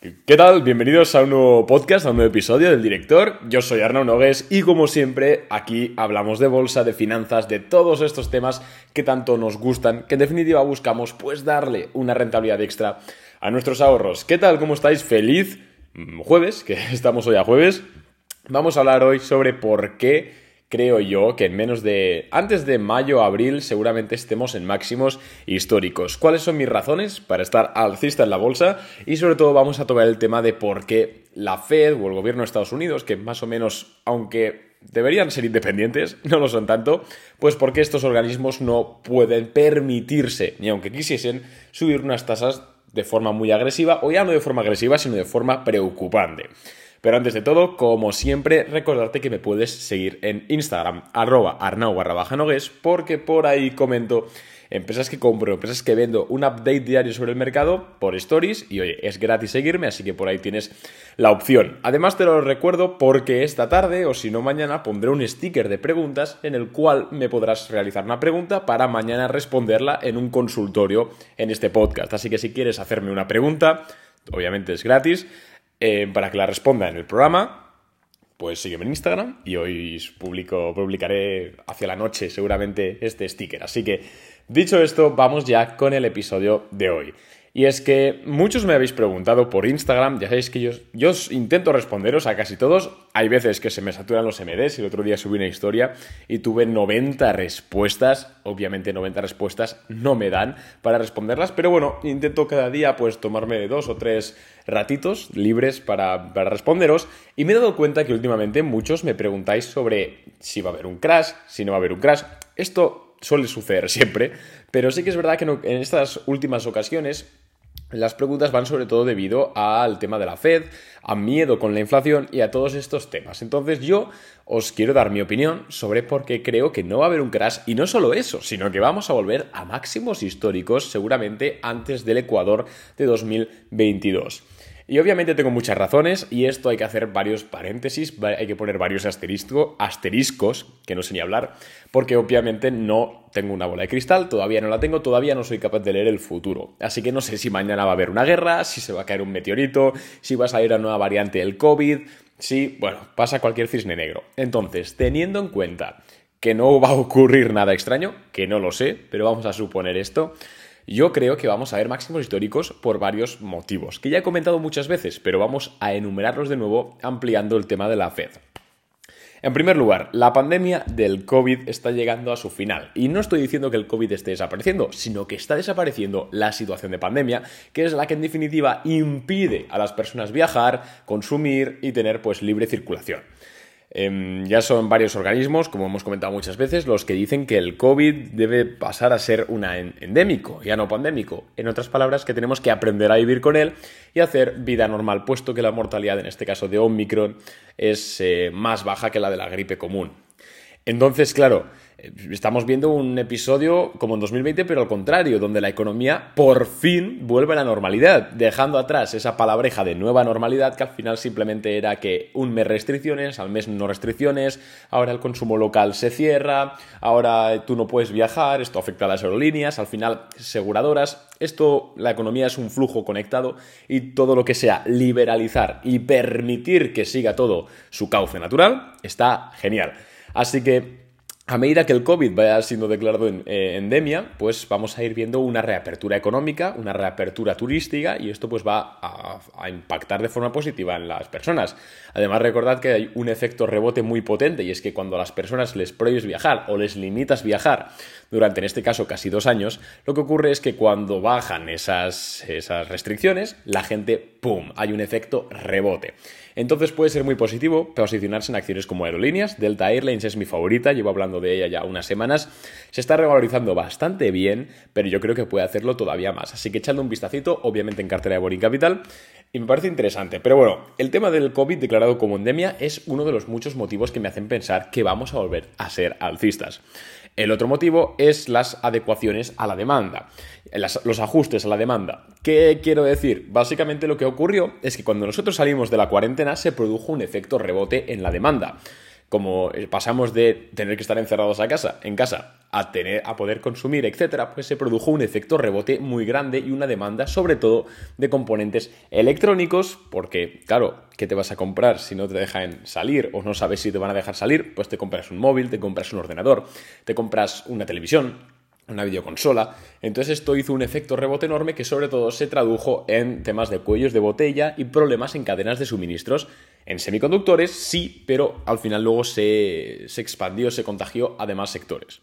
¿Qué tal? Bienvenidos a un nuevo podcast, a un nuevo episodio del director. Yo soy Arnaud Nogues y como siempre aquí hablamos de bolsa, de finanzas, de todos estos temas que tanto nos gustan, que en definitiva buscamos pues darle una rentabilidad extra a nuestros ahorros. ¿Qué tal? ¿Cómo estáis? Feliz jueves, que estamos hoy a jueves. Vamos a hablar hoy sobre por qué creo yo que en menos de... antes de mayo, abril, seguramente estemos en máximos históricos. ¿Cuáles son mis razones para estar alcista en la bolsa? Y sobre todo vamos a tocar el tema de por qué la Fed o el gobierno de Estados Unidos, que más o menos, aunque deberían ser independientes, no lo son tanto, pues porque estos organismos no pueden permitirse, ni aunque quisiesen, subir unas tasas de forma muy agresiva, o ya no de forma agresiva, sino de forma preocupante. Pero antes de todo, como siempre, recordarte que me puedes seguir en Instagram, arroba arnau porque por ahí comento empresas que compro, empresas que vendo, un update diario sobre el mercado por stories y oye, es gratis seguirme, así que por ahí tienes la opción. Además te lo recuerdo porque esta tarde o si no mañana pondré un sticker de preguntas en el cual me podrás realizar una pregunta para mañana responderla en un consultorio en este podcast. Así que si quieres hacerme una pregunta, obviamente es gratis eh, para que la responda en el programa, pues sígueme en Instagram y hoy publico, publicaré hacia la noche seguramente este sticker. Así que, dicho esto, vamos ya con el episodio de hoy. Y es que muchos me habéis preguntado por Instagram, ya sabéis que yo, yo intento responderos a casi todos. Hay veces que se me saturan los MDs y el otro día subí una historia y tuve 90 respuestas. Obviamente 90 respuestas no me dan para responderlas, pero bueno, intento cada día pues tomarme dos o tres ratitos libres para, para responderos y me he dado cuenta que últimamente muchos me preguntáis sobre si va a haber un crash, si no va a haber un crash. Esto suele suceder siempre, pero sí que es verdad que en estas últimas ocasiones las preguntas van sobre todo debido al tema de la Fed, a miedo con la inflación y a todos estos temas. Entonces yo os quiero dar mi opinión sobre por qué creo que no va a haber un crash y no solo eso, sino que vamos a volver a máximos históricos seguramente antes del Ecuador de 2022. Y obviamente tengo muchas razones y esto hay que hacer varios paréntesis, hay que poner varios asteriscos, que no sé ni hablar, porque obviamente no tengo una bola de cristal, todavía no la tengo, todavía no soy capaz de leer el futuro. Así que no sé si mañana va a haber una guerra, si se va a caer un meteorito, si va a salir una nueva variante del COVID, si, bueno, pasa cualquier cisne negro. Entonces, teniendo en cuenta que no va a ocurrir nada extraño, que no lo sé, pero vamos a suponer esto, yo creo que vamos a ver máximos históricos por varios motivos, que ya he comentado muchas veces, pero vamos a enumerarlos de nuevo ampliando el tema de la Fed. En primer lugar, la pandemia del COVID está llegando a su final. Y no estoy diciendo que el COVID esté desapareciendo, sino que está desapareciendo la situación de pandemia, que es la que en definitiva impide a las personas viajar, consumir y tener pues libre circulación. Em, ya son varios organismos, como hemos comentado muchas veces, los que dicen que el COVID debe pasar a ser un endémico, ya no pandémico. En otras palabras, que tenemos que aprender a vivir con él y hacer vida normal, puesto que la mortalidad, en este caso de Omicron, es eh, más baja que la de la gripe común. Entonces, claro, Estamos viendo un episodio como en 2020, pero al contrario, donde la economía por fin vuelve a la normalidad, dejando atrás esa palabreja de nueva normalidad que al final simplemente era que un mes restricciones, al mes no restricciones, ahora el consumo local se cierra, ahora tú no puedes viajar, esto afecta a las aerolíneas, al final aseguradoras, esto, la economía es un flujo conectado y todo lo que sea liberalizar y permitir que siga todo su cauce natural está genial. Así que a medida que el COVID vaya siendo declarado en, eh, endemia, pues vamos a ir viendo una reapertura económica, una reapertura turística y esto pues va a, impactar de forma positiva en las personas. Además recordad que hay un efecto rebote muy potente y es que cuando a las personas les prohíbes viajar o les limitas viajar durante en este caso casi dos años, lo que ocurre es que cuando bajan esas, esas restricciones, la gente, ¡pum!, hay un efecto rebote. Entonces puede ser muy positivo posicionarse en acciones como aerolíneas. Delta Airlines es mi favorita, llevo hablando de ella ya unas semanas. Se está revalorizando bastante bien, pero yo creo que puede hacerlo todavía más. Así que echando un vistacito, obviamente en cartera de Boring Capital. Y me parece interesante. Pero bueno, el tema del COVID declarado como endemia es uno de los muchos motivos que me hacen pensar que vamos a volver a ser alcistas. El otro motivo es las adecuaciones a la demanda, los ajustes a la demanda. ¿Qué quiero decir? Básicamente lo que ocurrió es que cuando nosotros salimos de la cuarentena se produjo un efecto rebote en la demanda. Como eh, pasamos de tener que estar encerrados a casa, en casa a, tener, a poder consumir, etcétera, pues se produjo un efecto rebote muy grande y una demanda, sobre todo, de componentes electrónicos, porque, claro, ¿qué te vas a comprar si no te dejan salir o no sabes si te van a dejar salir? Pues te compras un móvil, te compras un ordenador, te compras una televisión, una videoconsola. Entonces esto hizo un efecto rebote enorme que sobre todo se tradujo en temas de cuellos de botella y problemas en cadenas de suministros. En semiconductores sí, pero al final luego se, se expandió, se contagió a demás sectores.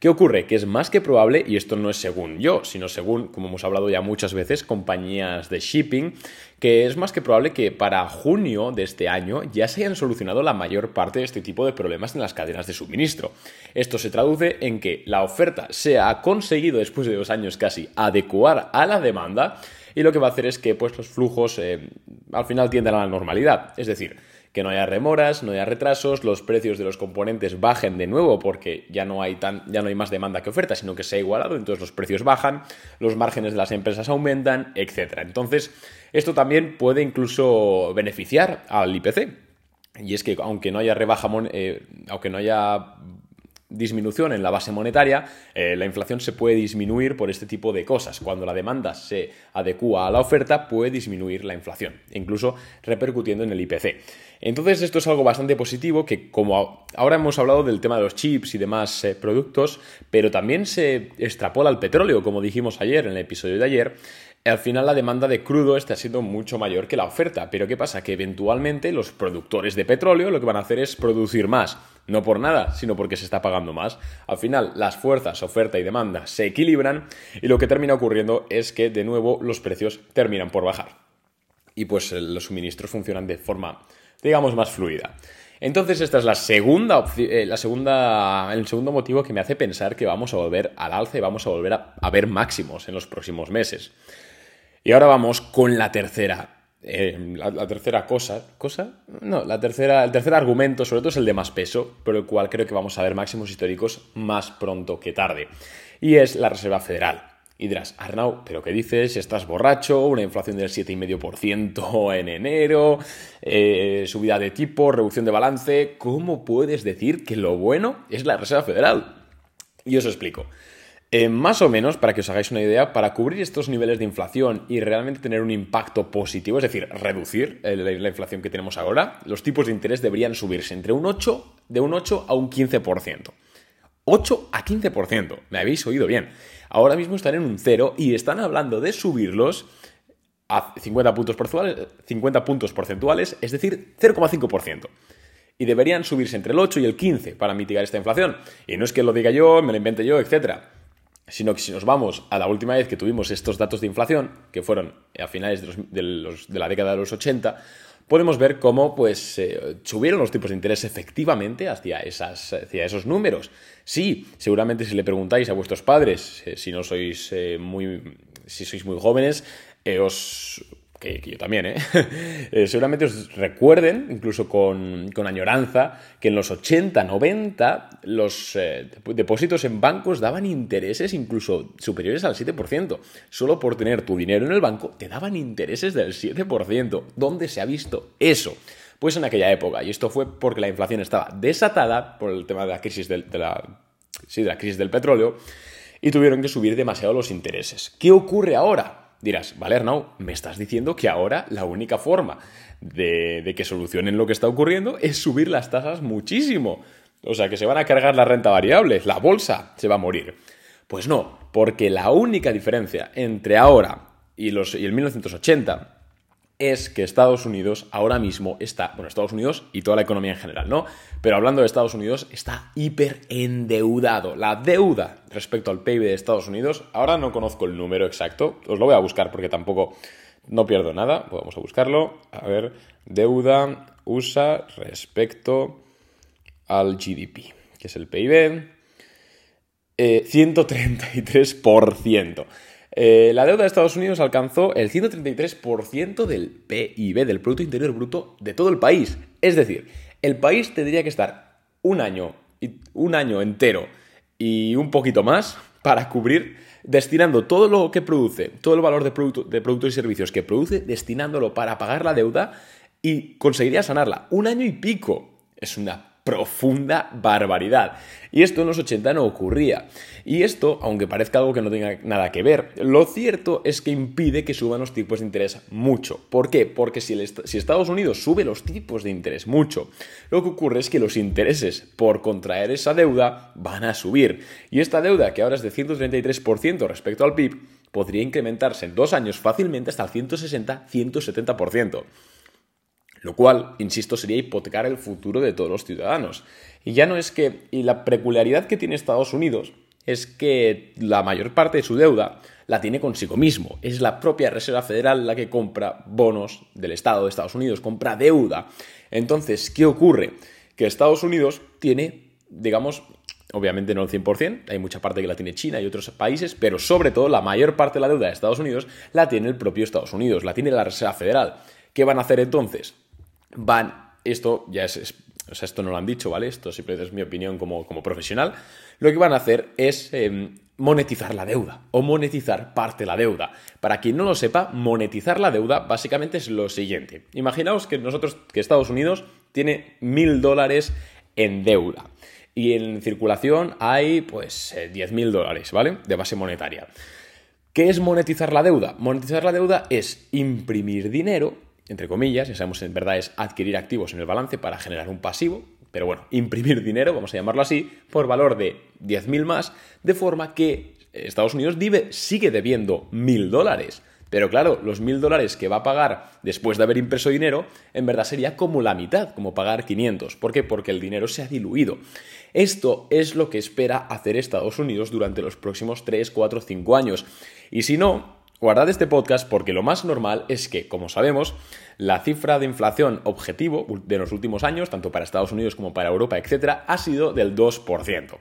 ¿Qué ocurre? Que es más que probable, y esto no es según yo, sino según, como hemos hablado ya muchas veces, compañías de shipping, que es más que probable que para junio de este año ya se hayan solucionado la mayor parte de este tipo de problemas en las cadenas de suministro. Esto se traduce en que la oferta se ha conseguido después de dos años casi adecuar a la demanda y lo que va a hacer es que pues, los flujos eh, al final tiendan a la normalidad. Es decir, que no haya remoras, no haya retrasos, los precios de los componentes bajen de nuevo porque ya no hay tan, ya no hay más demanda que oferta, sino que se ha igualado, entonces los precios bajan, los márgenes de las empresas aumentan, etc. Entonces, esto también puede incluso beneficiar al IPC. Y es que aunque no haya rebaja, eh, aunque no haya disminución en la base monetaria, eh, la inflación se puede disminuir por este tipo de cosas. Cuando la demanda se adecua a la oferta, puede disminuir la inflación, incluso repercutiendo en el IPC. Entonces esto es algo bastante positivo que como ahora hemos hablado del tema de los chips y demás eh, productos, pero también se extrapola al petróleo, como dijimos ayer en el episodio de ayer, al final la demanda de crudo está siendo mucho mayor que la oferta. Pero ¿qué pasa? Que eventualmente los productores de petróleo lo que van a hacer es producir más. No por nada, sino porque se está pagando más. Al final las fuerzas, oferta y demanda se equilibran y lo que termina ocurriendo es que de nuevo los precios terminan por bajar. Y pues los suministros funcionan de forma, digamos, más fluida. Entonces esta es la segunda, eh, la segunda, el segundo motivo que me hace pensar que vamos a volver al alza y vamos a volver a ver máximos en los próximos meses. Y ahora vamos con la tercera. Eh, la, tercera cosa, cosa, no, la tercera, el tercer argumento, sobre todo es el de más peso, pero el cual creo que vamos a ver máximos históricos más pronto que tarde, y es la Reserva Federal. Y dirás, Arnau, ¿pero qué dices? ¿Estás borracho? ¿Una inflación del 7,5% en enero? Eh, ¿Subida de tipo? ¿Reducción de balance? ¿Cómo puedes decir que lo bueno es la Reserva Federal? Y os explico. Eh, más o menos, para que os hagáis una idea, para cubrir estos niveles de inflación y realmente tener un impacto positivo, es decir, reducir la inflación que tenemos ahora, los tipos de interés deberían subirse entre un 8, de un 8 a un 15%. 8 a 15%, me habéis oído bien. Ahora mismo están en un 0 y están hablando de subirlos a 50 puntos porcentuales, 50 puntos porcentuales es decir, 0,5% y deberían subirse entre el 8 y el 15 para mitigar esta inflación. Y no es que lo diga yo, me lo invente yo, etcétera sino que si nos vamos a la última vez que tuvimos estos datos de inflación, que fueron a finales de, la década de los 80, podemos ver cómo pues, eh, subieron los tipos de interés efectivamente hacia, esas, hacia esos números. Sí, seguramente si le preguntáis a vuestros padres, eh, si no sois eh, muy, si sois muy jóvenes, os que, yo también, ¿eh? ¿eh? seguramente os recuerden, incluso con, añoranza, que en los 80, 90 los eh, depósitos en bancos daban intereses incluso superiores al 7%. Solo por tener tu dinero en el banco te daban intereses del 7%. ¿Dónde se ha visto eso? Pues en aquella época, y esto fue porque la inflación estaba desatada por el tema de la crisis del, de la, sí, de la crisis del petróleo y tuvieron que subir demasiado los intereses. ¿Qué ocurre ahora? Dirás, vale, Arnau, me estás diciendo que ahora la única forma de, que solucionen lo que está ocurriendo es subir las tasas muchísimo. O sea, que se van a cargar la renta variable, la bolsa se va a morir. Pues no, porque la única diferencia entre ahora y, los, y el 1980 es que Estados Unidos ahora mismo está, bueno, Estados Unidos y toda la economía en general, ¿no? Pero hablando de Estados Unidos, está hiper endeudado. La deuda respecto al PIB de Estados Unidos, ahora no conozco el número exacto, os lo voy a buscar porque tampoco no pierdo nada, vamos a buscarlo. A ver, deuda USA respecto al GDP, que es el PIB. 133%. Eh, la deuda de Estados Unidos alcanzó el 133% del PIB, del Producto Interior Bruto de todo el país. Es decir, el país tendría que estar un año, un año entero y un poquito más para cubrir, destinando todo lo que produce, todo el valor de, de productos y servicios que produce, destinándolo para pagar la deuda y conseguiría sanarla. Un año y pico. Es una profunda barbaridad. Y esto en los 80 no ocurría. Y esto, aunque parezca algo que no tenga nada que ver, lo cierto es que impide que suban los tipos de interés mucho. ¿Por qué? Porque si, Estados Unidos sube los tipos de interés mucho, lo que ocurre es que los intereses por contraer esa deuda van a subir. Y esta deuda, que ahora es de 133% respecto al PIB, podría incrementarse en dos años fácilmente hasta el 160-170%. Lo cual, insisto, sería hipotecar el futuro de todos los ciudadanos. Y ya no es que. Y la peculiaridad que tiene Estados Unidos es que la mayor parte de su deuda la tiene consigo mismo. Es la propia Reserva Federal la que compra bonos del Estado de Estados Unidos, compra deuda. Entonces, ¿qué ocurre? Que Estados Unidos tiene, digamos, obviamente no el 100%, hay mucha parte que la tiene China y otros países, pero sobre todo la mayor parte de la deuda de Estados Unidos la tiene el propio Estados Unidos, la tiene la Reserva Federal. ¿Qué van a hacer entonces? Van, esto ya es, o sea, esto no lo han dicho, ¿vale? Esto siempre es mi opinión como, como profesional. Lo que van a hacer es em, monetizar la deuda o monetizar parte de la deuda. Para quien no lo sepa, monetizar la deuda básicamente es lo siguiente. Imaginaos que nosotros, que Estados Unidos tiene mil dólares en deuda y en circulación hay pues 10.000 eh, dólares, ¿vale? De base monetaria. ¿Qué es monetizar la deuda? Monetizar la deuda es imprimir dinero, entre comillas, ya sabemos en verdad es adquirir activos en el balance para generar un pasivo, pero bueno, imprimir dinero, vamos a llamarlo así, por valor de 10.000 más, de forma que Estados Unidos sigue debiendo 1.000 dólares. Pero claro, los mil dólares que va a pagar después de haber impreso dinero, en verdad sería como la mitad, como pagar 500. ¿Por qué? Porque el dinero se ha diluido. Esto es lo que espera hacer Estados Unidos durante los próximos 3, 4, 5 años. Y si no, guardad este podcast porque lo más normal es que, como sabemos, la cifra de inflación objetivo de los últimos años, tanto para Estados Unidos como para Europa, etc., ha sido del 2%.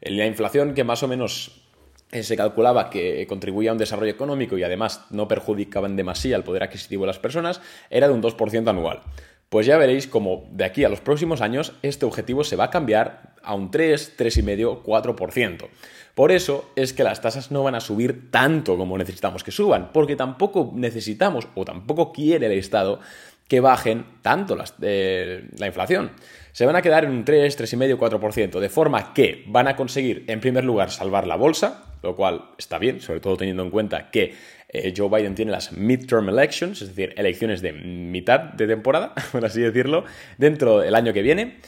La inflación que más o menos eh, se calculaba que contribuía a un desarrollo económico y además no perjudicaban demasiado el poder adquisitivo de las personas, era de un 2% anual. Pues ya veréis como de aquí a los próximos años este objetivo se va a cambiar a un 3, 3,5, 4%. Por eso es que las tasas no van a subir tanto como necesitamos que suban, porque tampoco necesitamos o tampoco quiere el Estado que bajen tanto eh, la inflación. Se van a quedar en un 3, 3,5, 4%, de forma que van a conseguir, en primer lugar, salvar la bolsa, lo cual está bien, sobre todo teniendo en cuenta que eh, Joe Biden tiene las midterm elections, es decir, elecciones de mitad de temporada, por así decirlo, dentro del año que viene.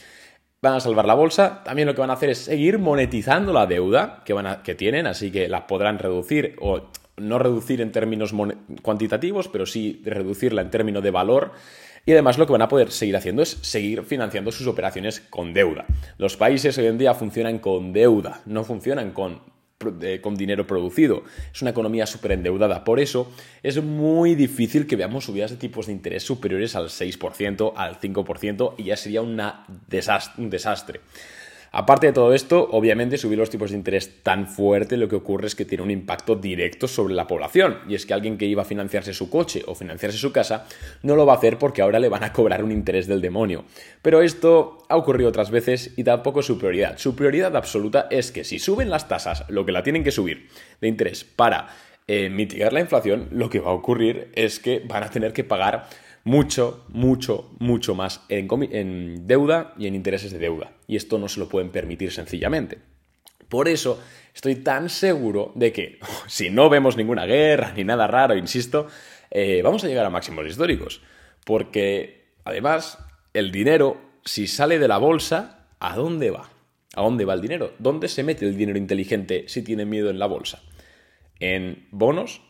Van a salvar la bolsa. También lo que van a hacer es seguir monetizando la deuda que, van que tienen, así que la podrán reducir o no reducir en términos cuantitativos, pero sí reducirla en términos de valor. Y además lo que van a poder seguir haciendo es seguir financiando sus operaciones con deuda. Los países hoy en día funcionan con deuda, no funcionan con con dinero producido. Es una economía súper endeudada. Por eso es muy difícil que veamos subidas de tipos de interés superiores al 6%, al 5% y ya sería un desastre. Aparte de todo esto, obviamente subir los tipos de interés tan fuerte lo que ocurre es que tiene un impacto directo sobre la población. Y es que alguien que iba a financiarse su coche o financiarse su casa no lo va a hacer porque ahora le van a cobrar un interés del demonio. Pero esto ha ocurrido otras veces y tampoco es su prioridad. Su prioridad absoluta es que si suben las tasas, lo que la tienen que subir de interés para eh, mitigar la inflación, lo que va a ocurrir es que van a tener que pagar mucho, mucho, mucho más en, deuda y en intereses de deuda. Y esto no se lo pueden permitir sencillamente. Por eso estoy tan seguro de que, si no vemos ninguna guerra ni nada raro, insisto, eh, vamos a llegar a máximos históricos. Porque, además, el dinero, si sale de la bolsa, ¿a dónde va? ¿A dónde va el dinero? ¿Dónde se mete el dinero inteligente si tiene miedo en la bolsa? ¿En bonos?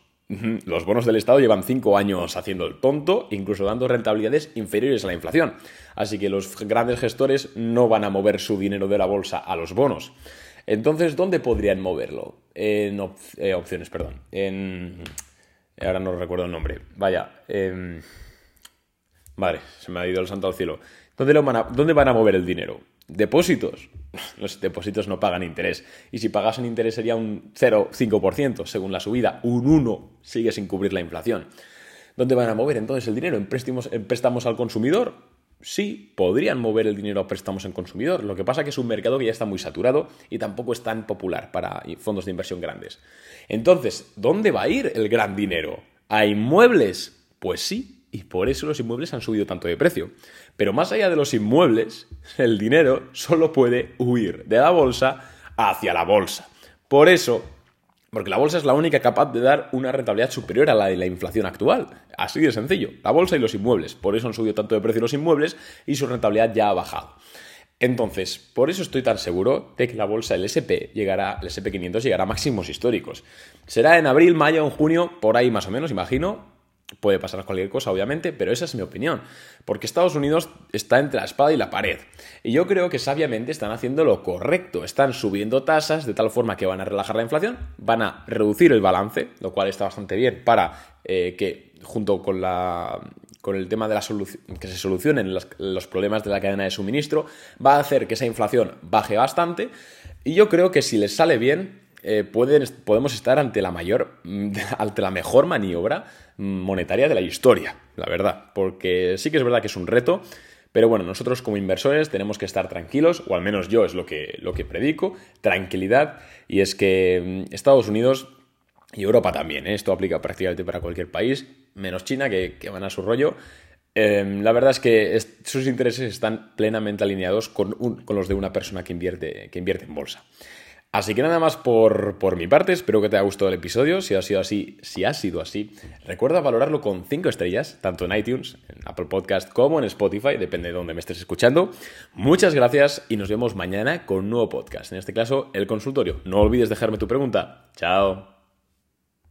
Los bonos del Estado llevan cinco años haciendo el tonto, incluso dando rentabilidades inferiores a la inflación. Así que los grandes gestores no van a mover su dinero de la bolsa a los bonos. Entonces, ¿dónde podrían moverlo? En eh, opciones, perdón. En... Ahora no recuerdo el nombre. Vaya. Vale, se me ha ido el santo al cielo. ¿Dónde, ¿Dónde van a mover el dinero? Depósitos. Los depósitos no pagan interés. Y si pagasen interés sería un 0,5% según la subida. Un 1 sigue sin cubrir la inflación. ¿Dónde van a mover entonces el dinero? ¿En préstamos, en préstamos al consumidor? Sí, podrían mover el dinero a préstamos en consumidor. Lo que pasa es que es un mercado que ya está muy saturado y tampoco es tan popular para fondos de inversión grandes. Entonces, ¿dónde va a ir el gran dinero? ¿A inmuebles? Pues sí, y por eso los inmuebles han subido tanto de precio. Pero más allá de los inmuebles, el dinero solo puede huir de la bolsa hacia la bolsa. Por eso, porque la bolsa es la única capaz de dar una rentabilidad superior a la de la inflación actual. Así de sencillo. La bolsa y los inmuebles. Por eso han subido tanto de precio los inmuebles y su rentabilidad ya ha bajado. Entonces, por eso estoy tan seguro de que la bolsa, el SP, llegará, el SP500 llegará a máximos históricos. Será en abril, mayo, en junio, por ahí más o menos, imagino. Puede pasar cualquier cosa, obviamente, pero esa es mi opinión. Porque Estados Unidos está entre la espada y la pared. Y yo creo que sabiamente están haciendo lo correcto. Están subiendo tasas de tal forma que van a relajar la inflación, van a reducir el balance, lo cual está bastante bien para eh, que junto con la con el tema de la que se solucionen los, problemas de la cadena de suministro, va a hacer que esa inflación baje bastante. Y yo creo que si les sale bien, eh, podemos estar ante la mayor, ante la mejor maniobra monetaria de la historia, la verdad. Porque sí que es verdad que es un reto. Pero bueno, nosotros como inversores tenemos que estar tranquilos, o al menos yo es lo que, lo que predico, tranquilidad, y es que mm, Estados Unidos y Europa también, ¿eh? esto aplica prácticamente para cualquier país, menos China, que, van a su rollo. Em, la verdad es que sus intereses están plenamente alineados con, con, los de una persona que invierte, que invierte en bolsa. Así que nada más por, por, mi parte, espero que te haya gustado el episodio. Si ha sido así, si ha sido así, recuerda valorarlo con 5 estrellas, tanto en iTunes, en Apple Podcast como en Spotify, depende de dónde me estés escuchando. Muchas gracias y nos vemos mañana con un nuevo podcast, en este caso el consultorio. No olvides dejarme tu pregunta. Chao.